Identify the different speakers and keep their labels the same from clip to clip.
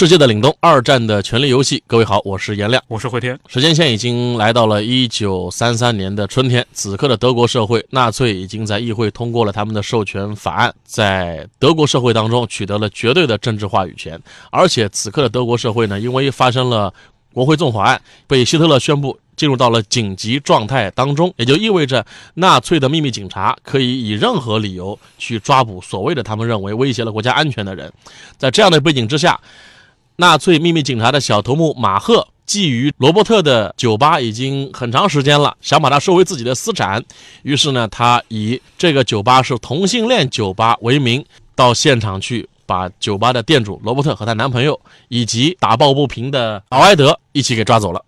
Speaker 1: 世界的凛冬，二战的权力游戏。各位好，我是颜亮，
Speaker 2: 我是慧天。
Speaker 1: 时间线已经来到了一九三三年的春天，此刻的德国社会，纳粹已经在议会通过了他们的授权法案，在德国社会当中取得了绝对的政治话语权。而且此刻的德国社会呢，因为发生了国会纵火案，被希特勒宣布。进入到了紧急状态当中，也就意味着纳粹的秘密警察可以以任何理由去抓捕所谓的他们认为威胁了国家安全的人。在这样的背景之下，纳粹秘密警察的小头目马赫觊觎罗伯特的酒吧已经很长时间了，想把它收为自己的私产。于是呢，他以这个酒吧是同性恋酒吧为名，到现场去把酒吧的店主罗伯特和她男朋友以及打抱不平的劳埃德一起给抓走了。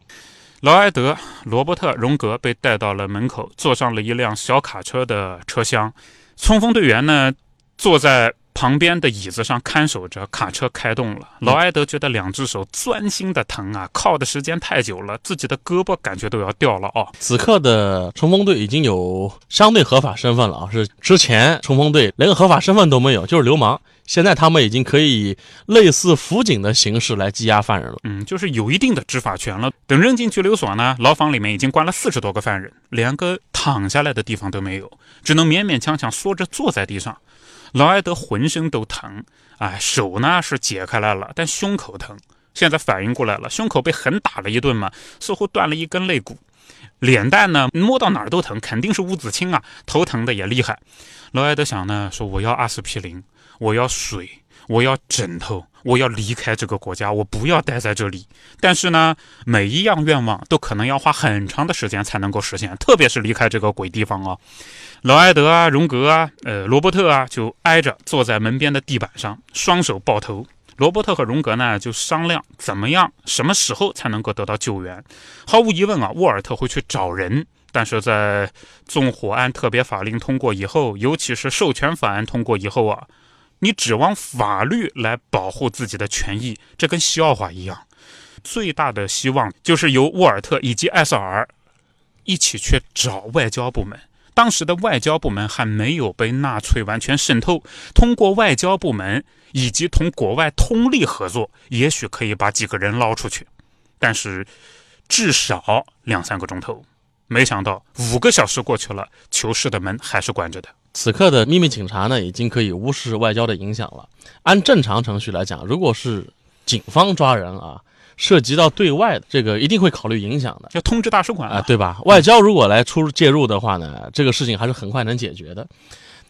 Speaker 2: 劳埃德、罗伯特、荣格被带到了门口，坐上了一辆小卡车的车厢。冲锋队员呢，坐在旁边的椅子上看守着。卡车开动了，劳埃德觉得两只手钻心的疼啊，靠的时间太久了，自己的胳膊感觉都要掉了啊。
Speaker 1: 此刻的冲锋队已经有相对合法身份了啊，是之前冲锋队连个合法身份都没有，就是流氓。现在他们已经可以以类似辅警的形式来羁押犯人了。
Speaker 2: 嗯，就是有一定的执法权了。等扔进拘留所呢，牢房里面已经关了四十多个犯人，连个躺下来的地方都没有，只能勉勉强强缩着坐在地上。劳埃德浑身都疼，哎，手呢是解开来了，但胸口疼。现在反应过来了，胸口被狠打了一顿嘛，似乎断了一根肋骨。脸蛋呢，摸到哪儿都疼，肯定是乌子青啊，头疼的也厉害。劳埃德想呢，说我要阿司匹林。我要水，我要枕头，我要离开这个国家，我不要待在这里。但是呢，每一样愿望都可能要花很长的时间才能够实现，特别是离开这个鬼地方啊。劳埃德啊，荣格啊，呃，罗伯特啊，就挨着坐在门边的地板上，双手抱头。罗伯特和荣格呢，就商量怎么样，什么时候才能够得到救援。毫无疑问啊，沃尔特会去找人。但是在纵火案特别法令通过以后，尤其是授权法案通过以后啊。你指望法律来保护自己的权益，这跟笑话一样。最大的希望就是由沃尔特以及艾瑟尔一起去找外交部门。当时的外交部门还没有被纳粹完全渗透，通过外交部门以及同国外通力合作，也许可以把几个人捞出去。但是至少两三个钟头，没想到五个小时过去了，囚室的门还是关着的。
Speaker 1: 此刻的秘密警察呢，已经可以无视外交的影响了。按正常程序来讲，如果是警方抓人啊，涉及到对外的这个，一定会考虑影响的，
Speaker 2: 要通知大使馆
Speaker 1: 啊，对吧？外交如果来出介入的话呢，这个事情还是很快能解决的。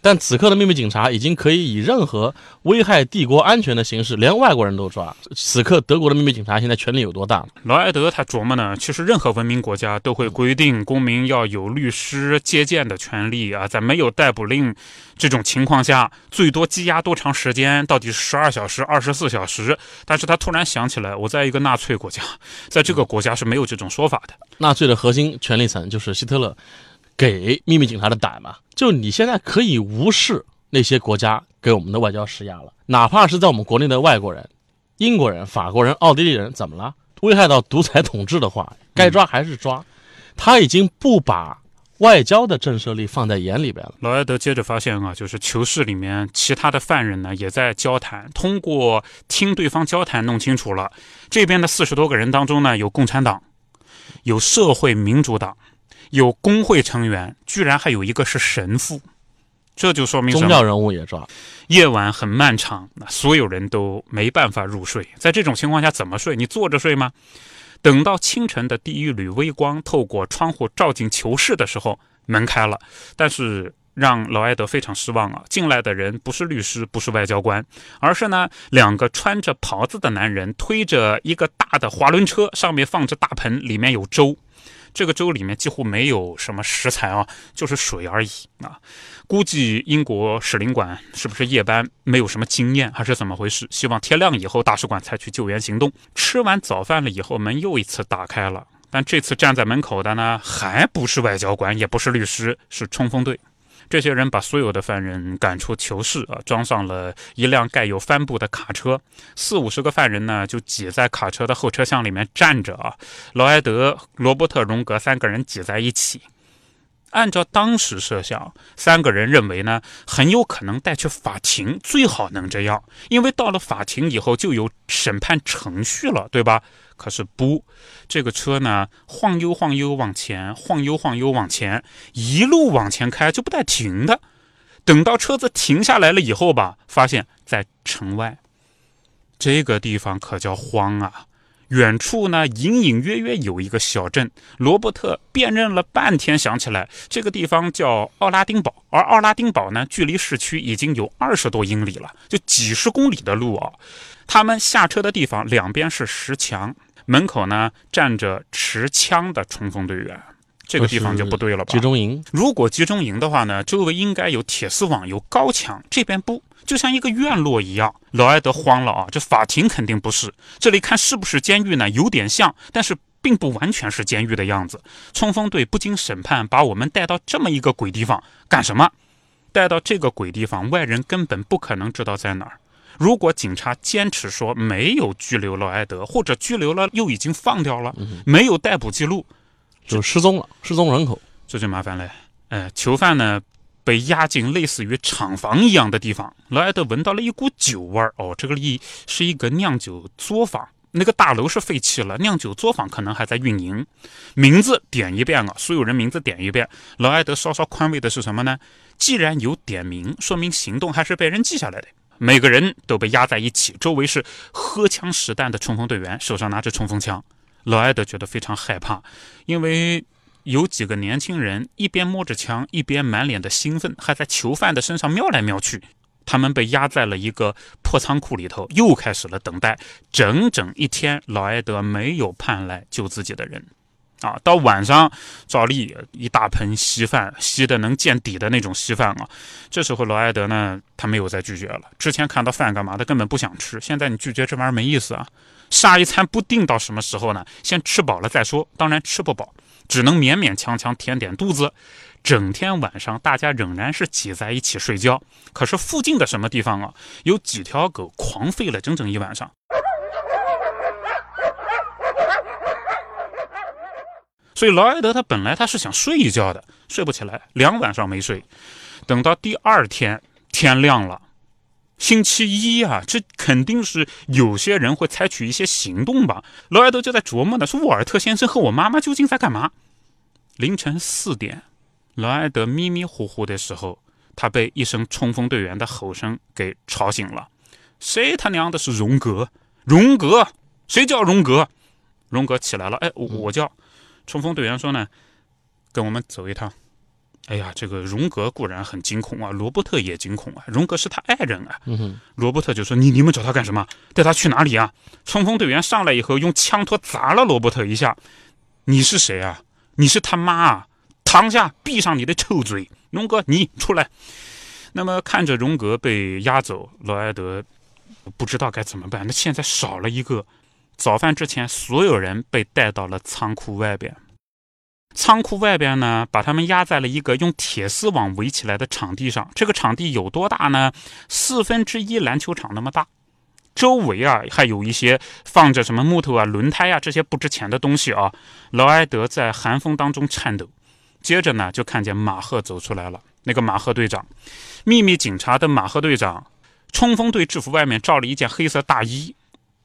Speaker 1: 但此刻的秘密警察已经可以以任何危害帝国安全的形式，连外国人都抓。此刻德国的秘密警察现在权力有多大？
Speaker 2: 劳埃德他琢磨呢，其实任何文明国家都会规定公民要有律师接见的权利啊，在没有逮捕令这种情况下，最多羁押多长时间？到底是十二小时、二十四小时？但是他突然想起来，我在一个纳粹国家，在这个国家是没有这种说法的。
Speaker 1: 纳粹的核心权力层就是希特勒。给秘密警察的胆嘛，就你现在可以无视那些国家给我们的外交施压了，哪怕是在我们国内的外国人，英国人、法国人、奥地利人，怎么了？危害到独裁统治的话，该抓还是抓。他已经不把外交的震慑力放在眼里边了。
Speaker 2: 劳埃德接着发现啊，就是囚室里面其他的犯人呢，也在交谈，通过听对方交谈弄清楚了，这边的四十多个人当中呢，有共产党，有社会民主党。有工会成员，居然还有一个是神父，这就说明
Speaker 1: 宗教人物也抓。
Speaker 2: 夜晚很漫长，那所有人都没办法入睡。在这种情况下怎么睡？你坐着睡吗？等到清晨的第一缕微光透过窗户照进囚室的时候，门开了。但是让劳埃德非常失望啊！进来的人不是律师，不是外交官，而是呢两个穿着袍子的男人，推着一个大的滑轮车，上面放着大盆，里面有粥。这个州里面几乎没有什么食材啊，就是水而已啊。估计英国使领馆是不是夜班没有什么经验，还是怎么回事？希望天亮以后大使馆采取救援行动。吃完早饭了以后，门又一次打开了，但这次站在门口的呢，还不是外交官，也不是律师，是冲锋队。这些人把所有的犯人赶出囚室啊，装上了一辆盖有帆布的卡车，四五十个犯人呢就挤在卡车的后车厢里面站着啊。劳埃德、罗伯特、荣格三个人挤在一起。按照当时设想，三个人认为呢，很有可能带去法庭，最好能这样，因为到了法庭以后就有审判程序了，对吧？可是不，这个车呢晃悠晃悠往前，晃悠晃悠往前，一路往前开就不带停的。等到车子停下来了以后吧，发现在城外，这个地方可叫荒啊！远处呢隐隐约约有一个小镇，罗伯特辨认了半天，想起来这个地方叫奥拉丁堡，而奥拉丁堡呢距离市区已经有二十多英里了，就几十公里的路啊。他们下车的地方两边是石墙。门口呢站着持枪的冲锋队员，这个地方就不对了吧？
Speaker 1: 集中营。
Speaker 2: 如果集中营的话呢，周围应该有铁丝网、有高墙，这边不，就像一个院落一样。劳埃德慌了啊，这法庭肯定不是，这里看是不是监狱呢？有点像，但是并不完全是监狱的样子。冲锋队不经审判，把我们带到这么一个鬼地方干什么？带到这个鬼地方，外人根本不可能知道在哪儿。如果警察坚持说没有拘留劳埃德，或者拘留了又已经放掉了，没有逮捕记录，
Speaker 1: 就失踪了，失踪人口，
Speaker 2: 这就麻烦了。哎，囚犯呢被押进类似于厂房一样的地方，劳埃德闻到了一股酒味儿。哦，这个里是一个酿酒作坊，那个大楼是废弃了，酿酒作坊可能还在运营。名字点一遍啊，所有人名字点一遍。劳埃德稍稍宽慰的是什么呢？既然有点名，说明行动还是被人记下来的。每个人都被压在一起，周围是荷枪实弹的冲锋队员，手上拿着冲锋枪。老埃德觉得非常害怕，因为有几个年轻人一边摸着枪，一边满脸的兴奋，还在囚犯的身上瞄来瞄去。他们被压在了一个破仓库里头，又开始了等待。整整一天，老埃德没有盼来救自己的人。啊，到晚上，照例一大盆稀饭，稀的能见底的那种稀饭啊。这时候劳埃德呢，他没有再拒绝了。之前看到饭干嘛的，根本不想吃。现在你拒绝这玩意儿没意思啊。下一餐不定到什么时候呢？先吃饱了再说。当然吃不饱，只能勉勉强强填点肚子。整天晚上大家仍然是挤在一起睡觉。可是附近的什么地方啊，有几条狗狂吠了整整一晚上。所以劳埃德他本来他是想睡一觉的，睡不起来，两晚上没睡。等到第二天天亮了，星期一啊，这肯定是有些人会采取一些行动吧？劳埃德就在琢磨呢，说沃尔特先生和我妈妈究竟在干嘛？凌晨四点，劳埃德迷迷糊糊的时候，他被一声冲锋队员的吼声给吵醒了。谁他娘的是荣格？荣格？谁叫荣格？荣格起来了，哎，我叫。冲锋队员说呢，跟我们走一趟。哎呀，这个荣格固然很惊恐啊，罗伯特也惊恐啊。荣格是他爱人啊。罗伯特就说：“你你们找他干什么？带他去哪里啊？”冲锋队员上来以后，用枪托砸了罗伯特一下。你是谁啊？你是他妈啊！躺下，闭上你的臭嘴。荣格，你出来。那么看着荣格被押走，罗埃德不知道该怎么办。那现在少了一个。早饭之前，所有人被带到了仓库外边。仓库外边呢，把他们压在了一个用铁丝网围起来的场地上。这个场地有多大呢？四分之一篮球场那么大。周围啊，还有一些放着什么木头啊、轮胎啊这些不值钱的东西啊。劳埃德在寒风当中颤抖。接着呢，就看见马赫走出来了。那个马赫队长，秘密警察的马赫队长，冲锋队制服外面罩了一件黑色大衣。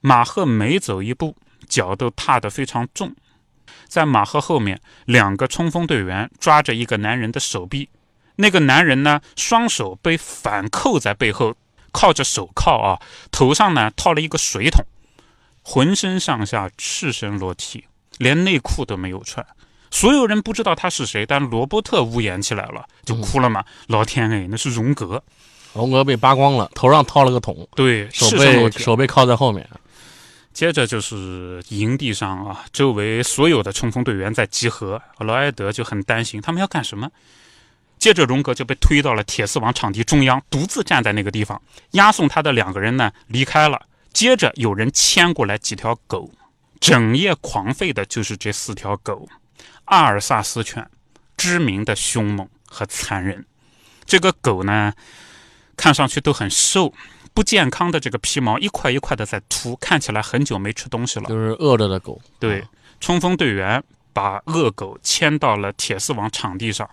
Speaker 2: 马赫每走一步，脚都踏得非常重。在马赫后面，两个冲锋队员抓着一个男人的手臂。那个男人呢，双手被反扣在背后，靠着手铐啊，头上呢套了一个水桶，浑身上下赤身裸体，连内裤都没有穿。所有人不知道他是谁，但罗伯特呜咽起来了，就哭了嘛。老天哎，那是荣格，
Speaker 1: 荣格被扒光了，头上套了个桶，
Speaker 2: 对，
Speaker 1: 手被手被铐在后面。
Speaker 2: 接着就是营地上啊，周围所有的冲锋队员在集合，劳埃德就很担心他们要干什么。接着荣格就被推到了铁丝网场地中央，独自站在那个地方，押送他的两个人呢离开了。接着有人牵过来几条狗，整夜狂吠的就是这四条狗，阿尔萨斯犬，知名的凶猛和残忍。这个狗呢，看上去都很瘦，不健康的这个皮毛一块一块的在秃，看起来很久没吃东西了。
Speaker 1: 就是饿着的狗。
Speaker 2: 对，冲锋队员把恶狗牵到了铁丝网场地上。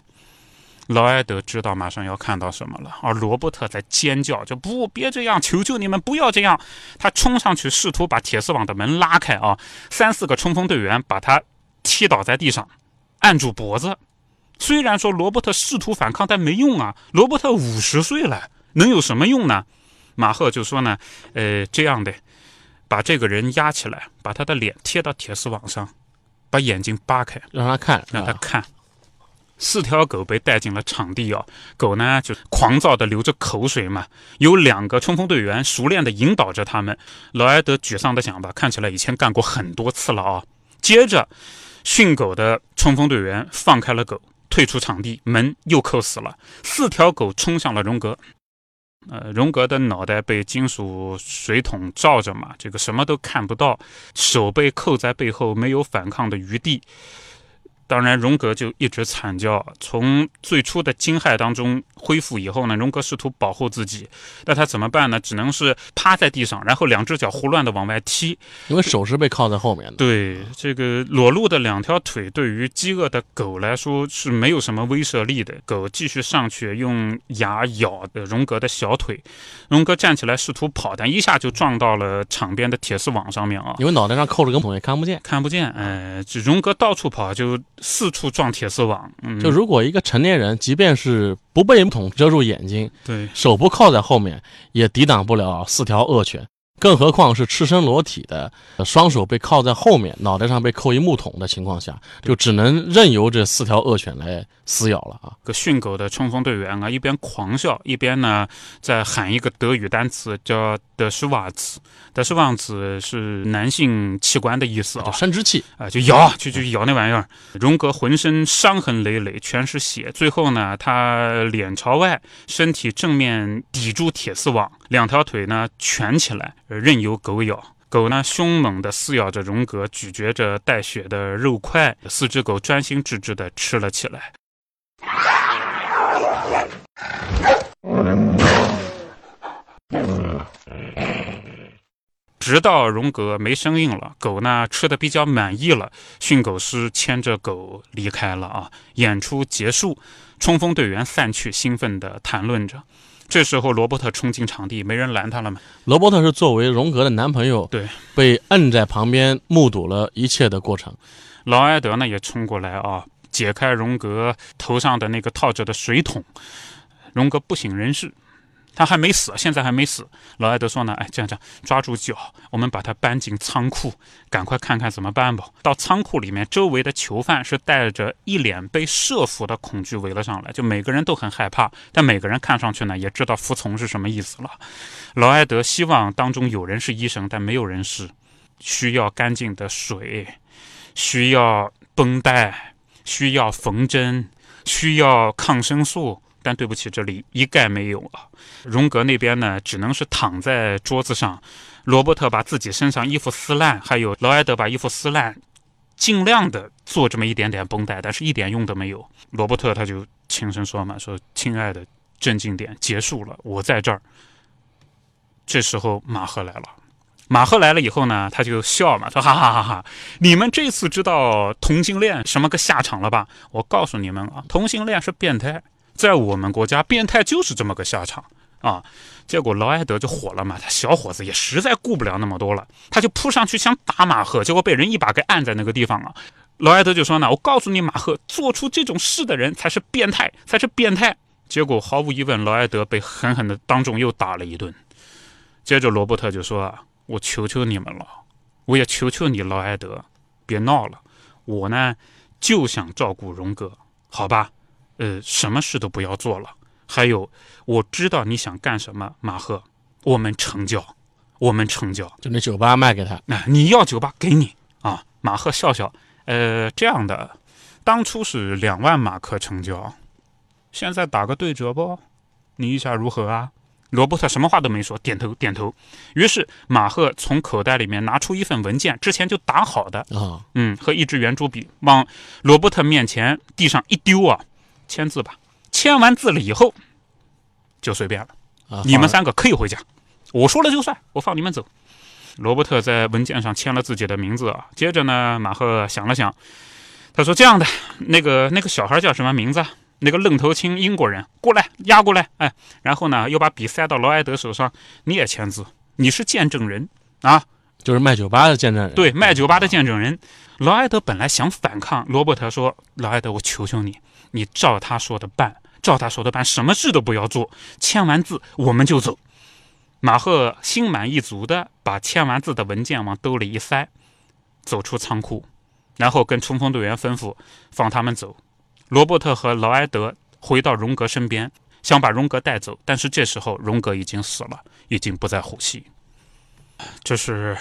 Speaker 2: 劳埃德知道马上要看到什么了，而罗伯特在尖叫，就不别这样，求求你们不要这样！他冲上去试图把铁丝网的门拉开啊，三四个冲锋队员把他踢倒在地上，按住脖子。虽然说罗伯特试图反抗，但没用啊！罗伯特五十岁了，能有什么用呢？马赫就说呢，呃，这样的，把这个人压起来，把他的脸贴到铁丝网上，把眼睛扒开，
Speaker 1: 让他看，
Speaker 2: 让他看。四条狗被带进了场地啊，狗呢就狂躁的流着口水嘛。有两个冲锋队员熟练的引导着他们。劳埃德沮丧的想吧，看起来以前干过很多次了啊。接着，训狗的冲锋队员放开了狗，退出场地，门又扣死了。四条狗冲向了荣格，呃，荣格的脑袋被金属水桶罩着嘛，这个什么都看不到，手被扣在背后，没有反抗的余地。当然，荣格就一直惨叫。从最初的惊骇当中恢复以后呢，荣格试图保护自己，那他怎么办呢？只能是趴在地上，然后两只脚胡乱的往外踢，
Speaker 1: 因为手是被铐在后面的。
Speaker 2: 对，这个裸露的两条腿对于饥饿的狗来说是没有什么威慑力的。狗继续上去用牙咬的荣格的小腿，荣格站起来试图跑，但一下就撞到了场边的铁丝网上面啊！
Speaker 1: 因为脑袋上扣着根桶，也看不见，
Speaker 2: 看不见。哎，这荣格到处跑就。四处撞铁丝网，
Speaker 1: 就如果一个成年人，即便是不被桶遮住眼睛，
Speaker 2: 对，
Speaker 1: 手不靠在后面，也抵挡不了四条恶犬。更何况是赤身裸体的，双手被铐在后面，脑袋上被扣一木桶的情况下，就只能任由这四条恶犬来撕咬了啊！
Speaker 2: 个训狗的冲锋队员啊，一边狂笑，一边呢在喊一个德语单词，叫德施瓦茨。德施瓦茨是男性器官的意思啊，
Speaker 1: 生殖器
Speaker 2: 啊，就咬，就就咬那玩意儿。荣格浑身伤痕累累，全是血。最后呢，他脸朝外，身体正面抵住铁丝网，两条腿呢蜷起来。任由狗咬，狗呢凶猛地撕咬着荣格，咀嚼着带血的肉块。四只狗专心致志地吃了起来，直到荣格没声音了，狗呢吃的比较满意了，训狗师牵着狗离开了啊。演出结束，冲锋队员散去，兴奋地谈论着。这时候，罗伯特冲进场地，没人拦他了嘛？
Speaker 1: 罗伯特是作为荣格的男朋友，
Speaker 2: 对，
Speaker 1: 被摁在旁边目睹了一切的过程。
Speaker 2: 劳埃德呢也冲过来啊，解开荣格头上的那个套着的水桶，荣格不省人事。他还没死，现在还没死。老艾德说呢，哎，这样这样，抓住脚，我们把他搬进仓库，赶快看看怎么办吧。到仓库里面，周围的囚犯是带着一脸被设伏的恐惧围了上来，就每个人都很害怕，但每个人看上去呢，也知道服从是什么意思了。劳埃德希望当中有人是医生，但没有人是。需要干净的水，需要绷带，需要缝针，需要抗生素。但对不起，这里一概没有啊。荣格那边呢，只能是躺在桌子上。罗伯特把自己身上衣服撕烂，还有劳埃德把衣服撕烂，尽量的做这么一点点绷带，但是一点用都没有。罗伯特他就轻声说嘛：“说亲爱的，镇静点，结束了，我在这儿。”这时候马赫来了。马赫来了以后呢，他就笑嘛，说：“哈哈哈哈，你们这次知道同性恋什么个下场了吧？我告诉你们啊，同性恋是变态。”在我们国家，变态就是这么个下场啊！结果劳埃德就火了嘛，他小伙子也实在顾不了那么多了，他就扑上去想打马赫，结果被人一把给按在那个地方了。劳埃德就说呢：“我告诉你，马赫，做出这种事的人才是变态，才是变态。”结果毫无疑问，劳埃德被狠狠的当众又打了一顿。接着罗伯特就说：“啊，我求求你们了，我也求求你，劳埃德，别闹了，我呢就想照顾荣哥，好吧？”呃，什么事都不要做了。还有，我知道你想干什么，马赫，我们成交，我们成交。
Speaker 1: 就那酒吧卖给他，
Speaker 2: 那、你要酒吧给你啊。马赫笑笑，呃，这样的，当初是两万马克成交，现在打个对折不？你意下如何啊？罗伯特什么话都没说，点头点头。于是马赫从口袋里面拿出一份文件，之前就打好的，
Speaker 1: 啊，
Speaker 2: 嗯，和一支圆珠笔，往罗伯特面前地上一丢啊，签字吧。签完字了以后，就随便了。
Speaker 1: 啊
Speaker 2: 你们三个可以回家，我说了就算，我放你们走。罗伯特在文件上签了自己的名字啊。接着呢，马赫想了想，他说：“这样的，那个那个小孩叫什么名字啊？那个愣头青英国人，过来压过来，哎，然后呢，又把笔塞到劳埃德手上，你也签字，你是见证人啊，
Speaker 1: 就是卖酒吧的见证人，
Speaker 2: 对，卖酒吧的见证人。劳埃德本来想反抗，罗伯特说：“劳埃德，我求求你，你照他说的办，照他说的办，什么事都不要做。签完字我们就走。”马赫心满意足的把签完字的文件往兜里一塞，走出仓库，然后跟冲锋队员吩咐放他们走。罗伯特和劳埃德回到荣格身边，想把荣格带走，但是这时候荣格已经死了，已经不再呼吸。这是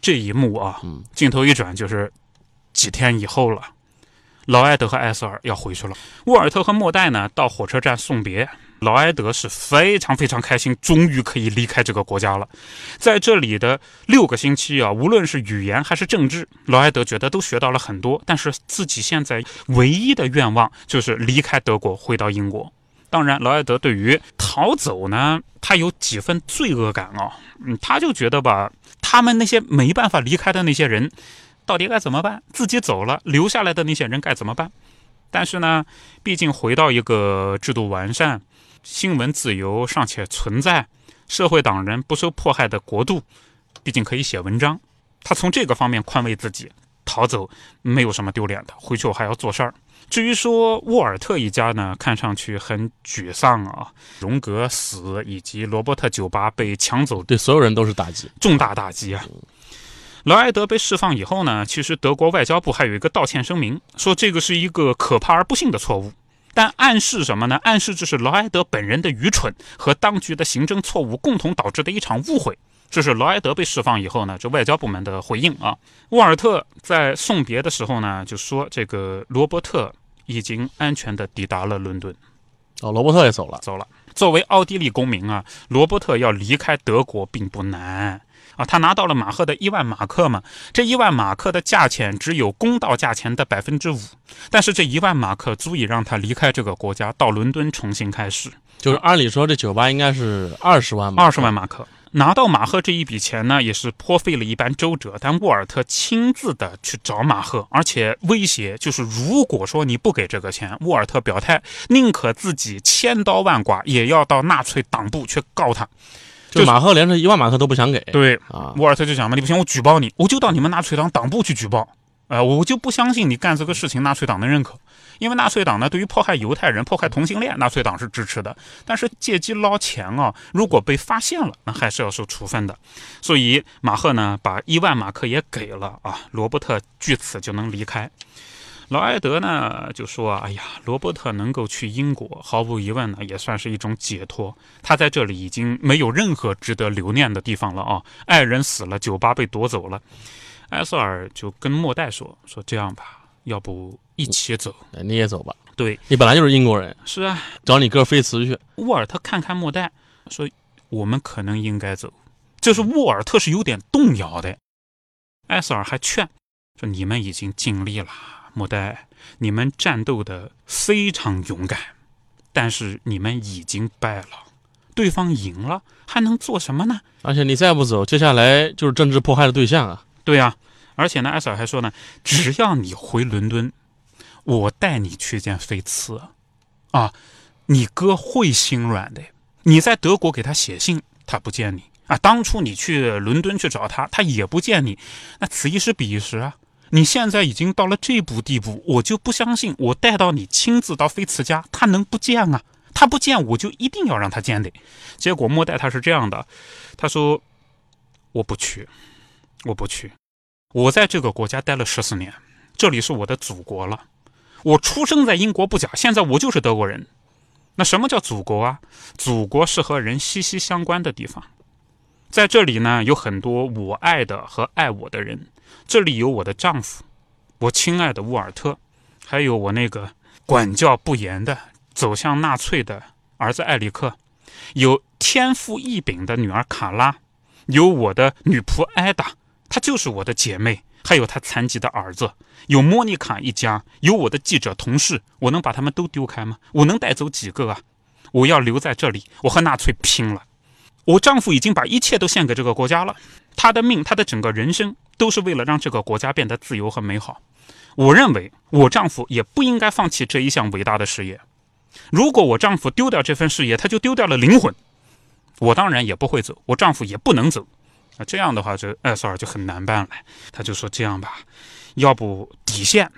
Speaker 2: 这一幕啊，镜头一转就是几天以后了。劳埃德和艾瑟尔要回去了，沃尔特和莫代呢到火车站送别。劳埃德是非常非常开心，终于可以离开这个国家了。在这里的六个星期啊，无论是语言还是政治，劳埃德觉得都学到了很多。但是自己现在唯一的愿望就是离开德国，回到英国。当然，劳埃德对于逃走呢，他有几分罪恶感啊。嗯，他就觉得吧，他们那些没办法离开的那些人，到底该怎么办？自己走了，留下来的那些人该怎么办？但是呢，毕竟回到一个制度完善、新闻自由尚且存在、社会党人不受迫害的国度，毕竟可以写文章。他从这个方面宽慰自己，逃走没有什么丢脸的，回去我还要做事儿。至于说沃尔特一家呢，看上去很沮丧啊，荣格死以及罗伯特酒吧被抢走
Speaker 1: 对所有人都是打击。
Speaker 2: 重大打击啊！劳埃德被释放以后呢，其实德国外交部还有一个道歉声明，说这个是一个可怕而不幸的错误，但暗示什么呢？暗示这是劳埃德本人的愚蠢和当局的行政错误共同导致的一场误会。这是劳埃德被释放以后呢，这外交部门的回应啊。沃尔特在送别的时候呢，就说这个罗伯特已经安全的抵达了伦敦。
Speaker 1: 哦，罗伯特也走了，
Speaker 2: 走了。作为奥地利公民啊，罗伯特要离开德国并不难啊。他拿到了马赫的一万马克嘛，这一万马克的价钱只有公道价钱的百分之五，但是这一万马克足以让他离开这个国家，到伦敦重新开始。
Speaker 1: 就是按理说这酒吧应该是二十万吧，
Speaker 2: 二十万马克。拿到马赫这一笔钱呢，也是颇费了一番周折。但沃尔特亲自的去找马赫，而且威胁，就是如果说你不给这个钱，沃尔特表态，宁可自己千刀万剐，也要到纳粹党部去告他。
Speaker 1: 就马赫连这一万马克都不想给。
Speaker 2: 对，
Speaker 1: 啊，
Speaker 2: 沃尔特就想嘛，你不行，我举报你，我就到你们纳粹党党部去举报。呃，我就不相信你干这个事情，纳粹党能认可。因为纳粹党呢，对于迫害犹太人、迫害同性恋，纳粹党是支持的。但是借机捞钱啊，如果被发现了，那还是要受处分的。所以马赫呢，把一万马克也给了啊，罗伯特据此就能离开。劳埃德呢就说：“哎呀，罗伯特能够去英国，毫无疑问呢，也算是一种解脱。他在这里已经没有任何值得留念的地方了啊！爱人死了，酒吧被夺走了。”埃瑟尔就跟莫代说：“说这样吧，要不一起走？”
Speaker 1: 哎你也走吧，
Speaker 2: 对，
Speaker 1: 你本来就是英国人，
Speaker 2: 是啊。
Speaker 1: 找你哥菲茨去。
Speaker 2: 沃尔特看看莫代，说：“我们可能应该走。”就是沃尔特是有点动摇的。埃瑟尔还劝说：“你们已经尽力了，莫代，你们战斗的非常勇敢，但是你们已经败了，对方赢了，还能做什么呢？
Speaker 1: 而且你再不走，接下来就是政治迫害的对象啊。
Speaker 2: 对呀、而且呢，埃瑟尔还说呢，只要你回伦敦，我带你去见菲茨，啊，你哥会心软的。你在德国给他写信，他不见你啊。当初你去伦敦去找他，他也不见你，那此一时彼一时啊。你现在已经到了这步地步，我就不相信，我带到你亲自到菲茨家，他能不见啊？他不见，我就一定要让他见的。结果莫代他是这样的，他说：“我不去，我不去。我在这个国家待了十四年，这里是我的祖国了。我出生在英国不假，现在我就是德国人。那什么叫祖国啊？祖国是和人息息相关的地方。在这里呢，有很多我爱的和爱我的人。这里有我的丈夫，我亲爱的沃尔特，还有我那个管教不严的、走向纳粹的儿子艾里克，有天赋异禀的女儿卡拉，有我的女仆艾达，她就是我的姐妹，还有她残疾的儿子，有莫妮卡一家，有我的记者同事，我能把他们都丢开吗？我能带走几个啊？我要留在这里，我和纳粹拼了！我丈夫已经把一切都献给这个国家了，他的命，他的整个人生都是为了让这个国家变得自由和美好。我认为我丈夫也不应该放弃这一项伟大的事业。如果我丈夫丢掉这份事业，他就丢掉了灵魂。我当然也不会走，我丈夫也不能走。那这样的话，这艾索尔就很难办了。他就说：“这样吧，要不底线，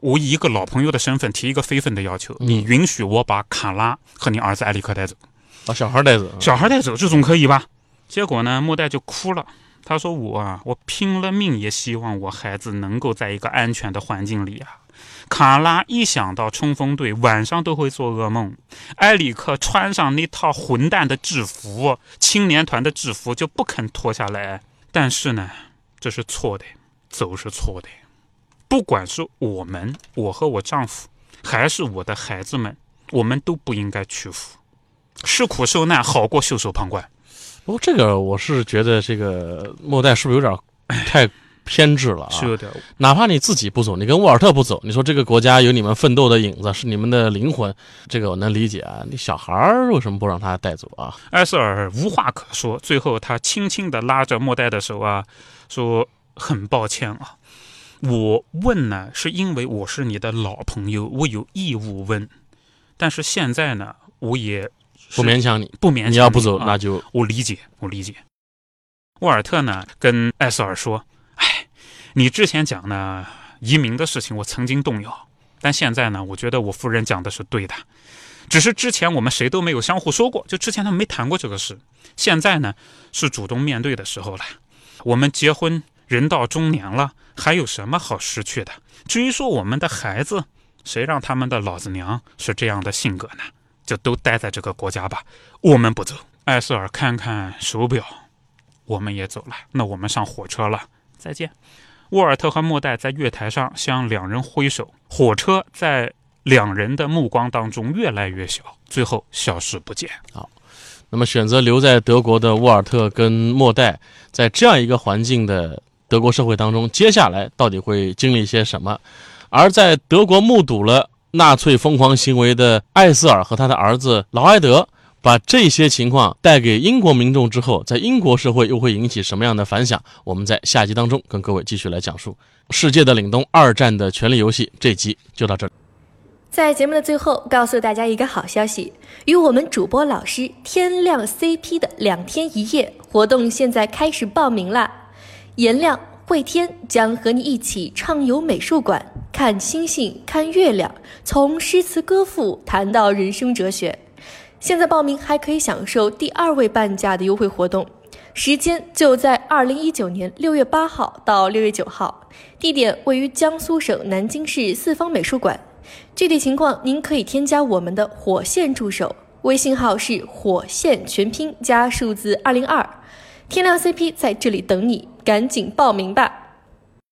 Speaker 2: 我以一个老朋友的身份提一个非分的要求，你允许我把卡拉和你儿子艾利克带走。”
Speaker 1: 把小孩带走，
Speaker 2: 小孩带走，这总可以吧？结果呢，莫代就哭了。他说：“我啊，我拼了命也希望我孩子能够在一个安全的环境里啊。”卡拉一想到冲锋队，晚上都会做噩梦。埃里克穿上那套混蛋的制服，青年团的制服，就不肯脱下来。但是呢，这是错的，走是错的。不管是我们，我和我丈夫，还是我的孩子们，我们都不应该屈服。吃苦受难好过袖手旁观。
Speaker 1: 不过这个我是觉得这个末代是不是有点太偏执了啊？
Speaker 2: 是有点。
Speaker 1: 哪怕你自己不走，你跟沃尔特不走，你说这个国家有你们奋斗的影子，是你们的灵魂，这个我能理解啊。你小孩儿为什么不让他带走啊？
Speaker 2: 埃塞尔无话可说，最后他轻轻地拉着末代的手啊，说：“很抱歉啊，我问呢，是因为我是你的老朋友，我有义务问。但是现在呢，我也。”
Speaker 1: 不勉强你，
Speaker 2: 不勉强
Speaker 1: 你要不走，那就
Speaker 2: 我理解，我理解。沃尔特呢，跟艾瑟尔说：“哎，你之前讲呢移民的事情，我曾经动摇，但现在呢，我觉得我夫人讲的是对的。只是之前我们谁都没有相互说过，就之前他们没谈过这个事。现在呢，是主动面对的时候了。我们结婚，人到中年了，还有什么好失去的？至于说我们的孩子，谁让他们的老子娘是这样的性格呢？”就都待在这个国家吧，我们不走。艾瑟尔看看手表，我们也走了。那我们上火车了，再见。沃尔特和莫代在月台上向两人挥手，火车在两人的目光当中越来越小，最后消失不见。
Speaker 1: 好，那么选择留在德国的沃尔特跟莫代，在这样一个环境的德国社会当中，接下来到底会经历些什么？而在德国目睹了。纳粹疯狂行为的艾瑟尔和他的儿子劳埃德，把这些情况带给英国民众之后，在英国社会又会引起什么样的反响？我们在下集当中跟各位继续来讲述世界的凛冬二战的权力游戏。这集就到这。
Speaker 3: 在节目的最后，告诉大家一个好消息：与我们主播老师天亮 CP 的两天一夜活动现在开始报名啦！颜亮。慧天将和你一起畅游美术馆，看星星，看月亮，从诗词歌赋谈到人生哲学。现在报名还可以享受第二位半价的优惠活动，时间就在二零一九年六月八号到六月九号，地点位于江苏省南京市四方美术馆。具体情况您可以添加我们的火线助手，微信号是火线全拼加数字二零二。天亮 CP 在这里等你，赶紧报名吧！